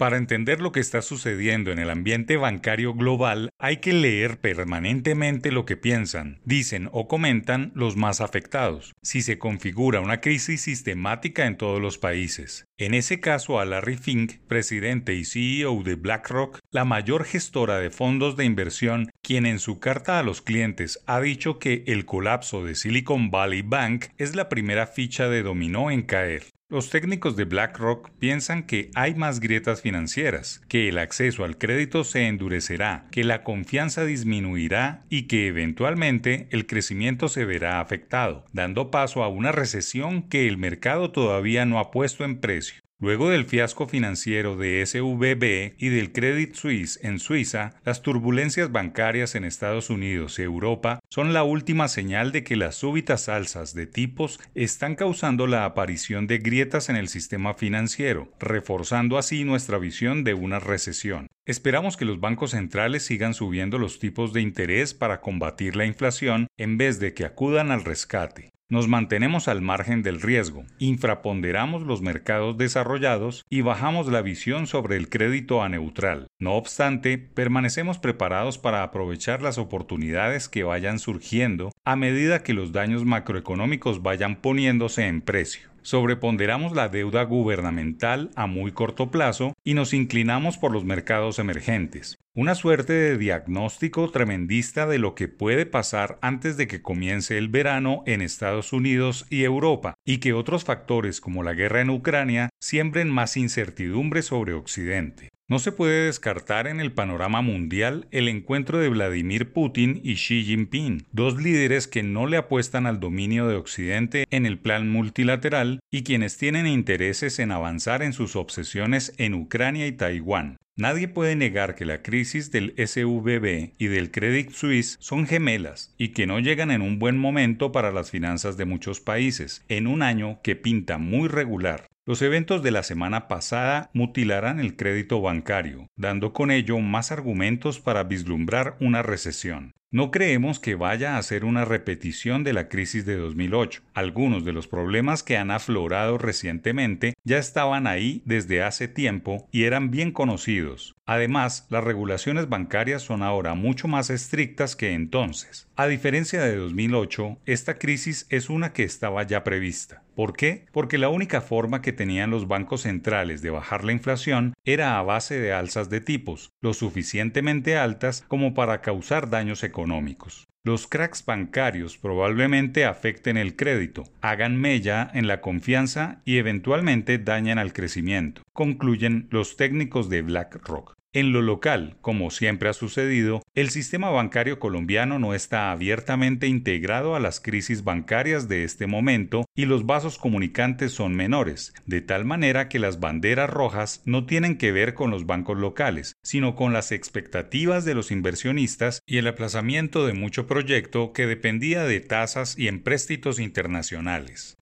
Para entender lo que está sucediendo en el ambiente bancario global, hay que leer permanentemente lo que piensan, dicen o comentan los más afectados, si se configura una crisis sistemática en todos los países. En ese caso, a Larry Fink, presidente y CEO de BlackRock, la mayor gestora de fondos de inversión, quien en su carta a los clientes ha dicho que el colapso de Silicon Valley Bank es la primera ficha de dominó en caer. Los técnicos de BlackRock piensan que hay más grietas financieras, que el acceso al crédito se endurecerá, que la confianza disminuirá y que eventualmente el crecimiento se verá afectado, dando paso a una recesión que el mercado todavía no ha puesto en precio. Luego del fiasco financiero de SVB y del Credit Suisse en Suiza, las turbulencias bancarias en Estados Unidos y Europa son la última señal de que las súbitas alzas de tipos están causando la aparición de grietas en el sistema financiero, reforzando así nuestra visión de una recesión. Esperamos que los bancos centrales sigan subiendo los tipos de interés para combatir la inflación en vez de que acudan al rescate. Nos mantenemos al margen del riesgo, infraponderamos los mercados desarrollados y bajamos la visión sobre el crédito a neutral. No obstante, permanecemos preparados para aprovechar las oportunidades que vayan surgiendo a medida que los daños macroeconómicos vayan poniéndose en precio. Sobreponderamos la deuda gubernamental a muy corto plazo y nos inclinamos por los mercados emergentes. Una suerte de diagnóstico tremendista de lo que puede pasar antes de que comience el verano en Estados Unidos y Europa, y que otros factores como la guerra en Ucrania siembren más incertidumbre sobre Occidente. No se puede descartar en el panorama mundial el encuentro de Vladimir Putin y Xi Jinping, dos líderes que no le apuestan al dominio de Occidente en el plan multilateral y quienes tienen intereses en avanzar en sus obsesiones en Ucrania y Taiwán. Nadie puede negar que la crisis del SVB y del Credit Suisse son gemelas y que no llegan en un buen momento para las finanzas de muchos países, en un año que pinta muy regular. Los eventos de la semana pasada mutilarán el crédito bancario, dando con ello más argumentos para vislumbrar una recesión. No creemos que vaya a ser una repetición de la crisis de 2008. Algunos de los problemas que han aflorado recientemente ya estaban ahí desde hace tiempo y eran bien conocidos. Además, las regulaciones bancarias son ahora mucho más estrictas que entonces. A diferencia de 2008, esta crisis es una que estaba ya prevista. ¿Por qué? Porque la única forma que tenían los bancos centrales de bajar la inflación era a base de alzas de tipos, lo suficientemente altas como para causar daños económicos. Los cracks bancarios probablemente afecten el crédito, hagan mella en la confianza y eventualmente dañen al crecimiento, concluyen los técnicos de BlackRock. En lo local, como siempre ha sucedido, el sistema bancario colombiano no está abiertamente integrado a las crisis bancarias de este momento y los vasos comunicantes son menores, de tal manera que las banderas rojas no tienen que ver con los bancos locales, sino con las expectativas de los inversionistas y el aplazamiento de mucho proyecto que dependía de tasas y empréstitos internacionales.